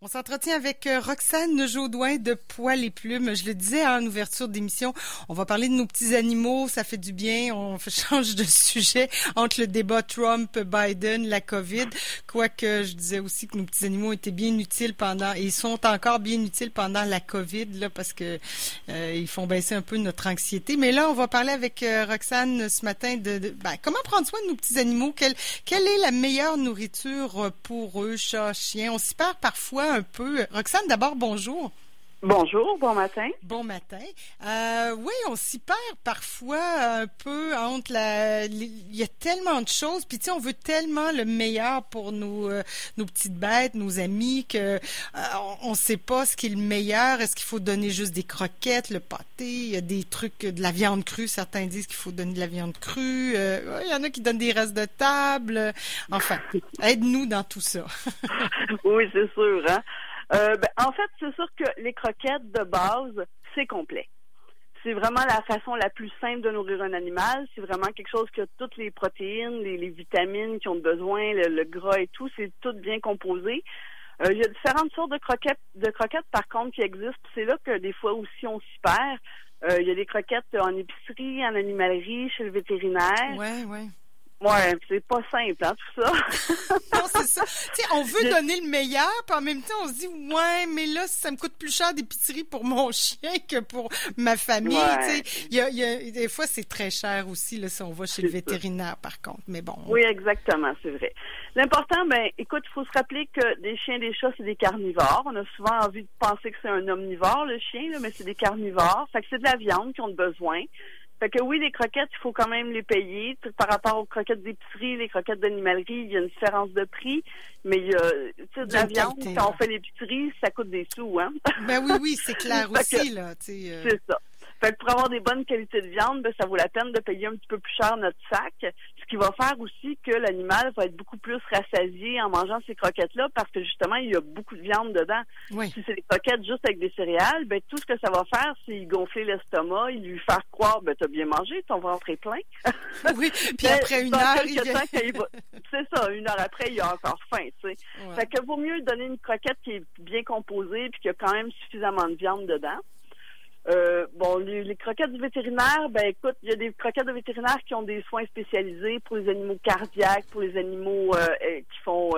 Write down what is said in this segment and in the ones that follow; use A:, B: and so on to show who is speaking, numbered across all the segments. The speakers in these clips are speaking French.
A: On s'entretient avec euh, Roxane Jaudoin de Poil et Plumes. Je le disais en ouverture d'émission, on va parler de nos petits animaux, ça fait du bien, on change de sujet entre le débat Trump-Biden, la COVID, quoique je disais aussi que nos petits animaux étaient bien utiles pendant, et ils sont encore bien utiles pendant la COVID, là, parce que euh, ils font baisser un peu notre anxiété. Mais là, on va parler avec euh, Roxane ce matin de, ben, comment prendre soin de nos petits animaux, quelle, quelle est la meilleure nourriture pour eux, chats, chiens? On s'y perd parfois un peu. Roxane, d'abord, bonjour.
B: Bonjour, bon matin.
A: Bon matin. Euh, oui, on s'y perd parfois un peu entre la. Il y a tellement de choses, puis tu sais, on veut tellement le meilleur pour nos euh, nos petites bêtes, nos amis, que euh, on ne sait pas ce qui est le meilleur. Est-ce qu'il faut donner juste des croquettes, le pâté? Il y a des trucs de la viande crue. Certains disent qu'il faut donner de la viande crue. il y en a qui donnent des restes de table. Enfin, aide-nous dans tout ça.
B: oui, c'est sûr. Hein? Euh, ben, en fait, c'est sûr que les croquettes de base, c'est complet. C'est vraiment la façon la plus simple de nourrir un animal. C'est vraiment quelque chose qui a toutes les protéines, les, vitamines qui ont besoin, le, gras et tout. C'est tout bien composé. Euh, il y a différentes sortes de croquettes, de croquettes par contre qui existent. C'est là que des fois aussi on s'y perd. Euh, il y a des croquettes en épicerie, en animalerie, chez le vétérinaire.
A: Ouais, ouais.
B: Ouais, c'est pas simple, hein, tout ça.
A: non, c'est ça. Tu sais, on veut donner le meilleur, puis en même temps, on se dit, ouais, mais là, ça me coûte plus cher d'épicerie pour mon chien que pour ma famille. Tu sais, il y a, y a, des fois, c'est très cher aussi, là, si on va chez le vétérinaire, par contre. Mais bon.
B: Oui, exactement, c'est vrai. L'important, ben, écoute, il faut se rappeler que des chiens, des chats, c'est des carnivores. On a souvent envie de penser que c'est un omnivore, le chien, là, mais c'est des carnivores. Fait que c'est de la viande qu'ils ont besoin. Fait que oui, les croquettes, il faut quand même les payer. Par rapport aux croquettes d'épicerie, les croquettes d'animalerie, il y a une différence de prix. Mais il y a, tu sais, de la viande, quand on fait l'épicerie, ça coûte des sous, hein?
A: Ben oui, oui, c'est clair aussi, là.
B: Euh. C'est ça. Fait que pour avoir des bonnes qualités de viande, ben, ça vaut la peine de payer un petit peu plus cher notre sac. Qui va faire aussi que l'animal va être beaucoup plus rassasié en mangeant ces croquettes-là parce que justement, il y a beaucoup de viande dedans. Si c'est des croquettes juste avec des céréales, ben, tout ce que ça va faire, c'est gonfler l'estomac, il lui faire croire, ben, t'as bien mangé, ton ventre est plein.
A: oui, puis après une heure, il...
B: C'est ça, une heure après, il a encore faim, tu sais. Fait que vaut mieux donner une croquette qui est bien composée puis qui a quand même suffisamment de viande dedans. Euh, bon, les, croquettes du vétérinaire, ben écoute, il y a des croquettes de vétérinaire qui ont des soins spécialisés pour les animaux cardiaques, pour les animaux euh, euh, qui font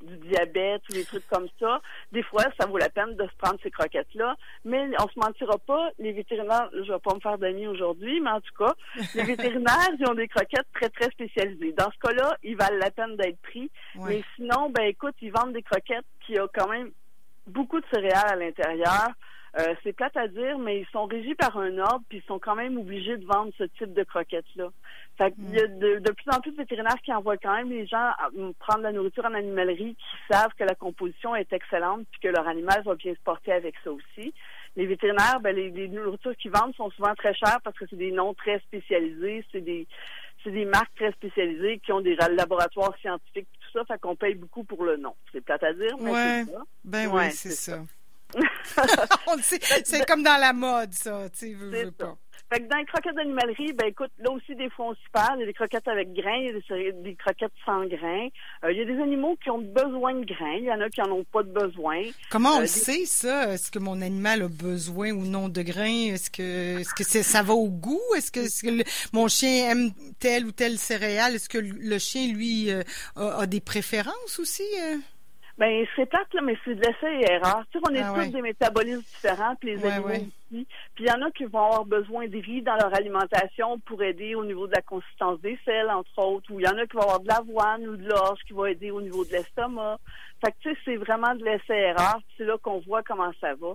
B: du diabète ou des trucs comme ça. Des fois, ça vaut la peine de se prendre ces croquettes-là. Mais on se mentira pas, les vétérinaires, je vais pas me faire d'amis aujourd'hui, mais en tout cas, les vétérinaires, ils ont des croquettes très, très spécialisées. Dans ce cas-là, ils valent la peine d'être pris. Mais sinon, ben écoute, ils vendent des croquettes qui ont quand même beaucoup de céréales à l'intérieur. Euh, c'est plate à dire, mais ils sont régis par un ordre, puis ils sont quand même obligés de vendre ce type de croquettes-là. Fait qu'il y a de, plus en plus de vétérinaires qui envoient quand même les gens prendre la nourriture en animalerie, qui savent que la composition est excellente, puis que leur animal va bien se porter avec ça aussi. Les vétérinaires, ben, les, nourritures qu'ils vendent sont souvent très chères parce que c'est des noms très spécialisés, c'est des c'est des marques très spécialisées qui ont des laboratoires scientifiques tout ça, fait qu'on paye beaucoup pour le nom. C'est plate à dire, mais c'est ça.
A: Ben oui, c'est ça. c'est comme dans la mode, ça. Tu veux, pas.
B: Fait que dans les croquettes d'animalerie, ben écoute, là aussi des fois on s'y parle. Il y a des croquettes avec grains, il y a des, croquettes sans grains. Euh, il y a des animaux qui ont besoin de grains, il y en a qui en ont pas de besoin.
A: Comment on euh, le sait ça? Est-ce que mon animal a besoin ou non de grains? Est-ce que est-ce que ça va au goût? Est-ce que, mon chien aime telle ou telle céréale? Est-ce que le chien lui euh, a, des préférences aussi
B: ben, c'est plate, là, mais c'est de l'essai et erreur. Tu sais, on est ah tous des métabolismes différents, puis les animaux aussi. Puis il y en a qui vont avoir besoin de riz dans leur alimentation pour aider au niveau de la consistance des selles, entre autres. Ou il y en a qui vont avoir de l'avoine ou de l'orge qui va aider au niveau de l'estomac. Fait que, tu sais, c'est vraiment de l'essai et erreur. C'est là qu'on voit comment ça va.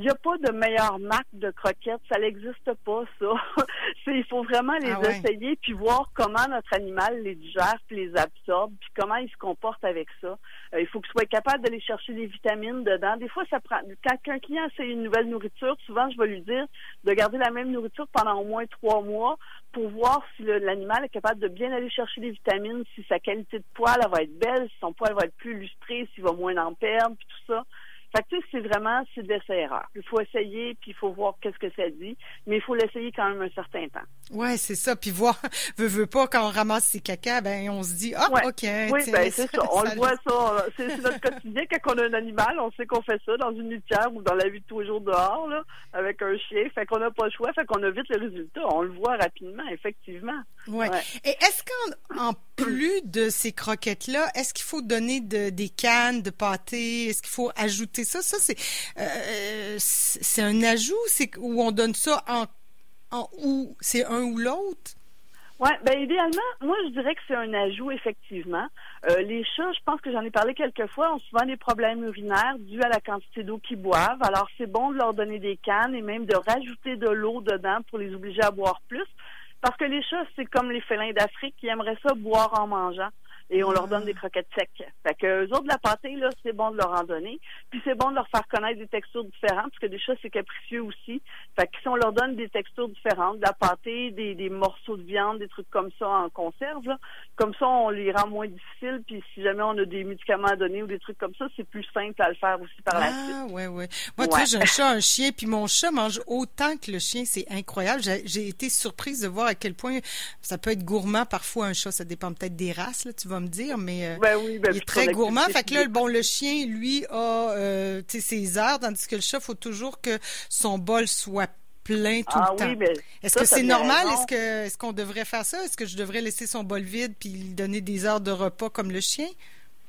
B: Il n'y a pas de meilleure marque de croquettes, ça n'existe pas, ça. il faut vraiment les ah essayer puis voir comment notre animal les digère puis les absorbe puis comment il se comporte avec ça. Euh, il faut qu'il soit capable d'aller chercher des vitamines dedans. Des fois, ça prend. Quand un client essaie une nouvelle nourriture, souvent je vais lui dire de garder la même nourriture pendant au moins trois mois pour voir si l'animal est capable de bien aller chercher des vitamines, si sa qualité de poil va être belle, si son poil va être plus lustré, s'il va moins en perdre, puis tout ça Fait que c'est vraiment, c'est d'essai-erreur. Il faut essayer, puis il faut voir qu'est-ce que ça dit, mais il faut l'essayer quand même un certain temps.
A: Ouais, c'est ça. Puis voir, veut, veut pas, quand on ramasse ses caca, ben on se dit, ah, OK.
B: Oui, ben c'est ça. On le voit ça. C'est notre quotidien. Quand on a un animal, on sait qu'on fait ça dans une litière ou dans la vie de tous les jours dehors, là, avec un chien. Fait qu'on n'a pas le choix. Fait qu'on a vite le résultat. On le voit rapidement, effectivement.
A: Ouais. Et est-ce qu'en plus de ces croquettes-là, est-ce qu'il faut donner de, des cannes de pâté? Est-ce qu'il faut ajouter ça? Ça, c'est euh, c'est un ajout? C'est où on donne ça en, en ou c'est un ou l'autre?
B: Oui, ben idéalement, moi je dirais que c'est un ajout effectivement. Euh, les chats, je pense que j'en ai parlé quelques fois, ont souvent des problèmes urinaires dus à la quantité d'eau qu'ils boivent. Alors c'est bon de leur donner des cannes et même de rajouter de l'eau dedans pour les obliger à boire plus. Parce que les chats, c'est comme les félins d'Afrique qui aimeraient ça boire en mangeant et on leur donne des croquettes secs. Fait que eux autres, de la pâté, là, c'est bon de leur en donner. Puis c'est bon de leur faire connaître des textures différentes, parce que des chats, c'est capricieux aussi. Fait que si on leur donne des textures différentes, de la pâté, des, des morceaux de viande, des trucs comme ça en conserve, là, comme ça, on les rend moins difficiles. Puis si jamais on a des médicaments à donner ou des trucs comme ça, c'est plus simple à le faire aussi par la
A: ah, suite. Ah, ouais, ouais. Moi, tu vois, j'ai un chat, un chien, puis mon chat mange autant que le chien. C'est incroyable. J'ai été surprise de voir à quel point ça peut être gourmand parfois un chat. Ça dépend peut-être des races, là, tu vas me dire, mais euh,
B: ben oui, ben
A: il est très gourmand. Fait que là, bon, le chien, lui, a euh, ses heures, tandis que le chat, faut toujours que son bol soit plein tout
B: ah
A: le
B: oui,
A: temps. Est-ce que c'est normal? Est-ce que est-ce qu'on devrait faire ça? Est-ce que je devrais laisser son bol vide puis lui donner des heures de repas comme le chien?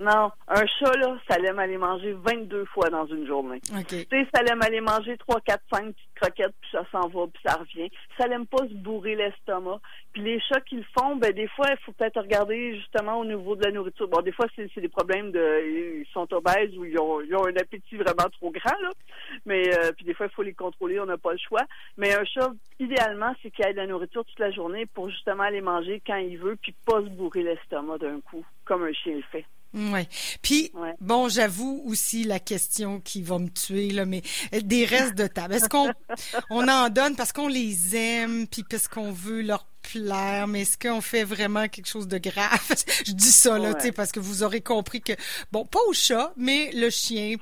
B: Non, un chat, là, ça l'aime aller manger 22 fois dans une journée. Tu sais, ça l'aime aller manger 3, 4, 5 petites croquettes, puis ça s'en va, puis ça revient. Ça l'aime pas se bourrer l'estomac. Puis les chats qu'ils font, ben des fois, il faut peut-être regarder justement au niveau de la nourriture. Bon, des fois, c'est des problèmes de... Ils sont obèses ou ils ont, ils ont un appétit vraiment trop grand, là. Mais, euh, puis des fois, il faut les contrôler, on n'a pas le choix. Mais un chat, idéalement, c'est qu'il ait de la nourriture toute la journée pour justement aller manger quand il veut, puis pas se bourrer l'estomac d'un coup, comme un chien le fait.
A: Ouais. Puis bon, j'avoue aussi la question qui va me tuer là, mais euh, des restes de table. Est-ce qu'on on en donne parce qu'on les aime, puis parce qu'on veut leur plaire, mais est-ce qu'on fait vraiment quelque chose de grave? Je dis ça là, tu sais, parce que vous aurez compris que bon, pas au chat, mais le chien.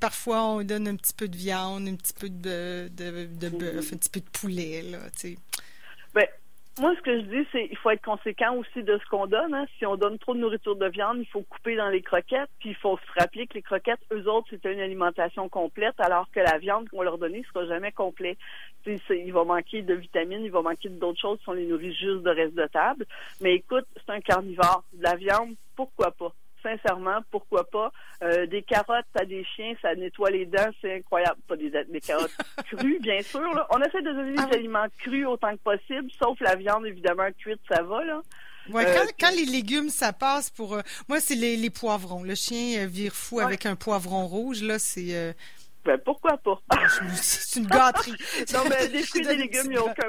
A: Parfois, on donne un petit peu de viande, un petit peu de de, de bœuf, un petit peu de poulet là, tu sais.
B: Moi, ce que je dis, c'est il faut être conséquent aussi de ce qu'on donne. Hein. Si on donne trop de nourriture de viande, il faut couper dans les croquettes. Puis il faut se rappeler que les croquettes, eux autres, c'est une alimentation complète, alors que la viande qu'on leur donner sera jamais complète. Il va manquer de vitamines, il va manquer d'autres choses si on les nourrit juste de reste de table. Mais écoute, c'est un carnivore. De la viande, pourquoi pas? Sincèrement, pourquoi pas. Euh, des carottes à des chiens, ça nettoie les dents, c'est incroyable. Pas des, des carottes crues, bien sûr. Là. On essaie de donner des ah aliments crus autant que possible, sauf la viande, évidemment, cuite, ça va. là.
A: Ouais, quand, euh, quand, les légumes, ça passe pour... Euh, moi, c'est les, les, poivrons. Le chien vire fou avec un poivron rouge. Là, c'est...
B: Ben, pourquoi pas?
A: Ah, c'est une gâterie.
B: non, mais des fruits et des légumes, il n'y a aucun.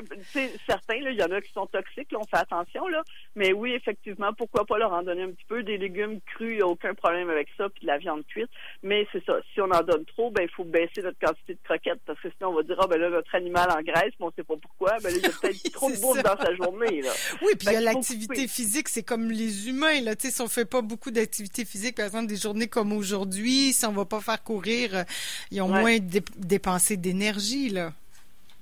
B: Certains, il y en a qui sont toxiques, là, on fait attention, là. Mais oui, effectivement, pourquoi pas leur en donner un petit peu? Des légumes crus, il n'y a aucun problème avec ça, puis de la viande cuite. Mais c'est ça, si on en donne trop, ben il faut baisser notre quantité de croquettes, parce que sinon on va dire, ah ben là, notre animal en graisse, mais on ne sait pas pourquoi, ben là, il y a peut-être trop de bouffe dans sa journée, là.
A: Oui, puis il y a l'activité physique, c'est comme les humains, là. Tu sais, si on fait pas beaucoup d'activité physique, par exemple, des journées comme aujourd'hui, si on va pas faire courir, euh, ils ont moins dépenser d'énergie, là.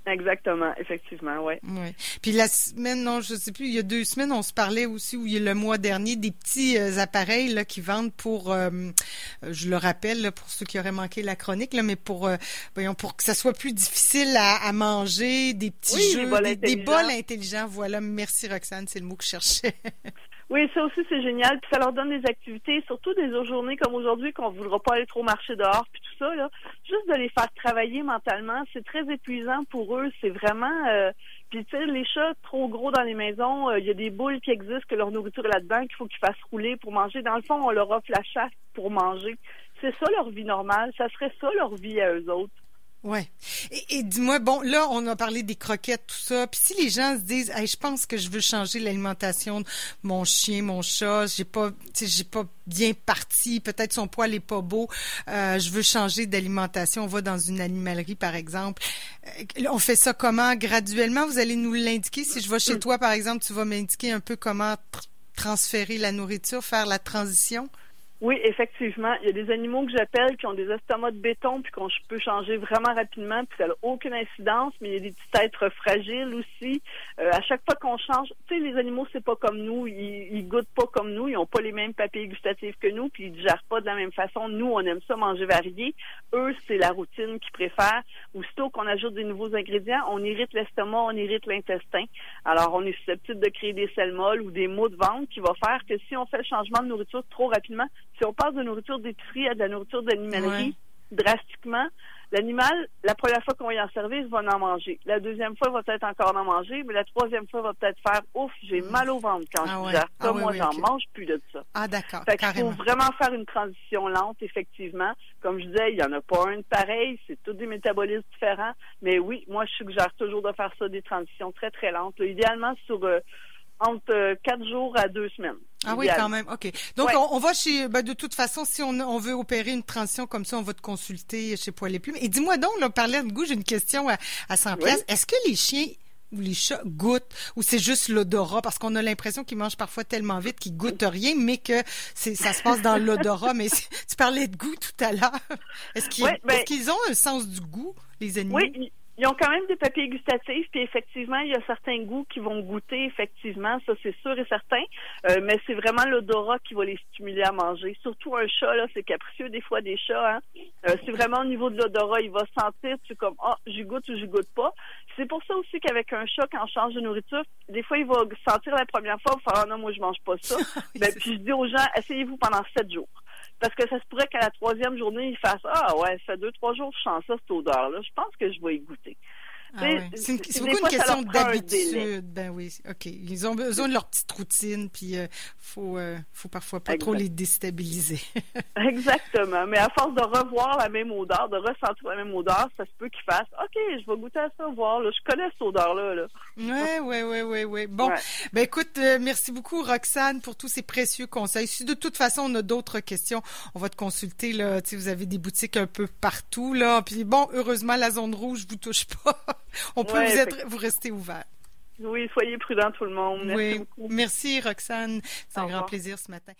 B: Exactement, effectivement, oui.
A: Ouais. Puis la semaine, non, je sais plus, il y a deux semaines, on se parlait aussi, ou il y a le mois dernier, des petits euh, appareils là, qui vendent pour, euh, je le rappelle, pour ceux qui auraient manqué la chronique, là, mais pour, euh, voyons, pour que ça soit plus difficile à, manger, des petits jeux, des, bols intelligents. Voilà, merci Roxane, c'est le mot que je cherchais.
B: Oui, ça aussi c'est génial. Puis ça leur donne des activités, surtout des journées comme aujourd'hui qu'on ne voudra pas aller trop marcher dehors, puis tout ça là. Juste de les faire travailler mentalement, c'est très épuisant pour eux. C'est vraiment. Euh... Puis tu sais, les chats trop gros dans les maisons, euh, il y a des boules qui existent que leur nourriture est là-dedans qu'il faut qu'ils fassent rouler pour manger. Dans le fond, on leur offre la chasse pour manger. C'est ça leur vie normale. Ça serait ça leur vie à eux autres.
A: Ouais. Et, dis-moi, bon, là, on a parlé des croquettes, tout ça. Puis si les gens se disent, hey, je pense que je veux changer l'alimentation de mon chien, mon chat, j'ai pas, j'ai pas bien parti, peut-être son poil est pas beau, euh, je veux changer d'alimentation. On va dans une animalerie, par exemple. Euh, on fait ça comment? Graduellement, vous allez nous l'indiquer. Si je vais chez toi, par exemple, tu vas m'indiquer un peu comment transférer la nourriture, faire la transition?
B: Oui, effectivement. Il y a des animaux que j'appelle qui ont des estomacs de béton puis qu'on peut changer vraiment rapidement puis ça n'a aucune incidence, mais il y a des petits êtres fragiles aussi. Euh, à chaque fois qu'on change, tu sais, les animaux, c'est pas comme nous, ils, ils goûtent pas comme nous, ils n'ont pas les mêmes papiers gustatifs que nous puis ils digèrent pas de la même façon. Nous, on aime ça manger varié. Eux, c'est la routine qu'ils préfèrent. Aussitôt qu'on ajoute des nouveaux ingrédients, on irrite l'estomac, on irrite l'intestin. Alors, on est susceptible de créer des selles molles ou des maux de ventre qui va faire que si on fait le changement de nourriture trop rapidement, si on passe de nourriture d'épicerie à de la nourriture d'animalerie, drastiquement, l'animal, la première fois qu'on va y en servir, va en manger. La deuxième fois, il va peut-être encore en manger, mais la troisième fois, il va peut-être faire ouf, j'ai mm. mal au ventre quand ah je ah moi, j'en mange plus de ça.
A: Ah, d'accord.
B: Fait qu'il faut vraiment faire une transition lente, effectivement. Comme je disais, il n'y en a pas un de pareil, c'est tous des métabolismes différents. Mais oui, moi, je suggère toujours de faire ça des transitions très, très lentes. idéalement, sur euh, entre euh, quatre jours à deux semaines.
A: Ah oui, quand même. OK. Donc, on, va chez... Ben, de toute façon, si on, veut opérer une transition comme ça, on va te consulter chez Poil et Plumes. Et dis-moi donc, là, parler de goût, j'ai une question à, à 100 Est-ce que les chiens ou les chats goûtent ou c'est juste l'odorat? Parce qu'on a l'impression qu'ils mangent parfois tellement vite qu'ils goûtent rien mais que c'est ça se passe dans l'odorat mais tu parlais de goût tout à l'heure est-ce qu'ils ben qu'ils ont un sens du goût les animaux?
B: Oui ils ont quand même des papiers gustatifs, puis effectivement, il y a certains goûts qui vont goûter, effectivement, ça c'est sûr et certain, euh, mais c'est vraiment l'odorat qui va les stimuler à manger. Surtout un chat, là, c'est capricieux des fois des chats, hein. Euh, c'est vraiment au niveau de l'odorat, il va sentir, tu comme, ah, oh, j'y goûte ou j'y goûte pas. C'est pour ça aussi qu'avec un chat, quand on change de nourriture, des fois, il va sentir la première fois, il va faire, ah non, moi je mange pas ça. ben, puis je dis aux gens, essayez-vous pendant sept jours. Parce que ça se pourrait qu'à la troisième journée, il fasse Ah ouais, ça fait deux, trois jours que je sens ça, cette odeur-là. Je pense que je vais y goûter.
A: Ah c'est beaucoup une question d'habitude. Ben oui, OK. Ils ont besoin de leur petite routine, puis il euh, faut, euh, faut parfois pas trop les déstabiliser.
B: Exactement. Mais à force de revoir la même odeur, de ressentir la même odeur, ça se peut qu'ils fassent OK, je vais goûter à ça, voir. Là. Je connais cette odeur-là. Là.
A: Oui, oui, oui, oui, oui. Bon, ben écoute, euh, merci beaucoup, Roxane, pour tous ces précieux conseils. Si de toute façon, on a d'autres questions, on va te consulter. Là. Tu sais, vous avez des boutiques un peu partout. Là. Puis bon, heureusement, la zone rouge vous touche pas. On peut vous, être, vous rester ouvert.
B: Oui, soyez prudents tout le monde. Merci beaucoup.
A: Merci Roxane. C'est un grand plaisir ce matin.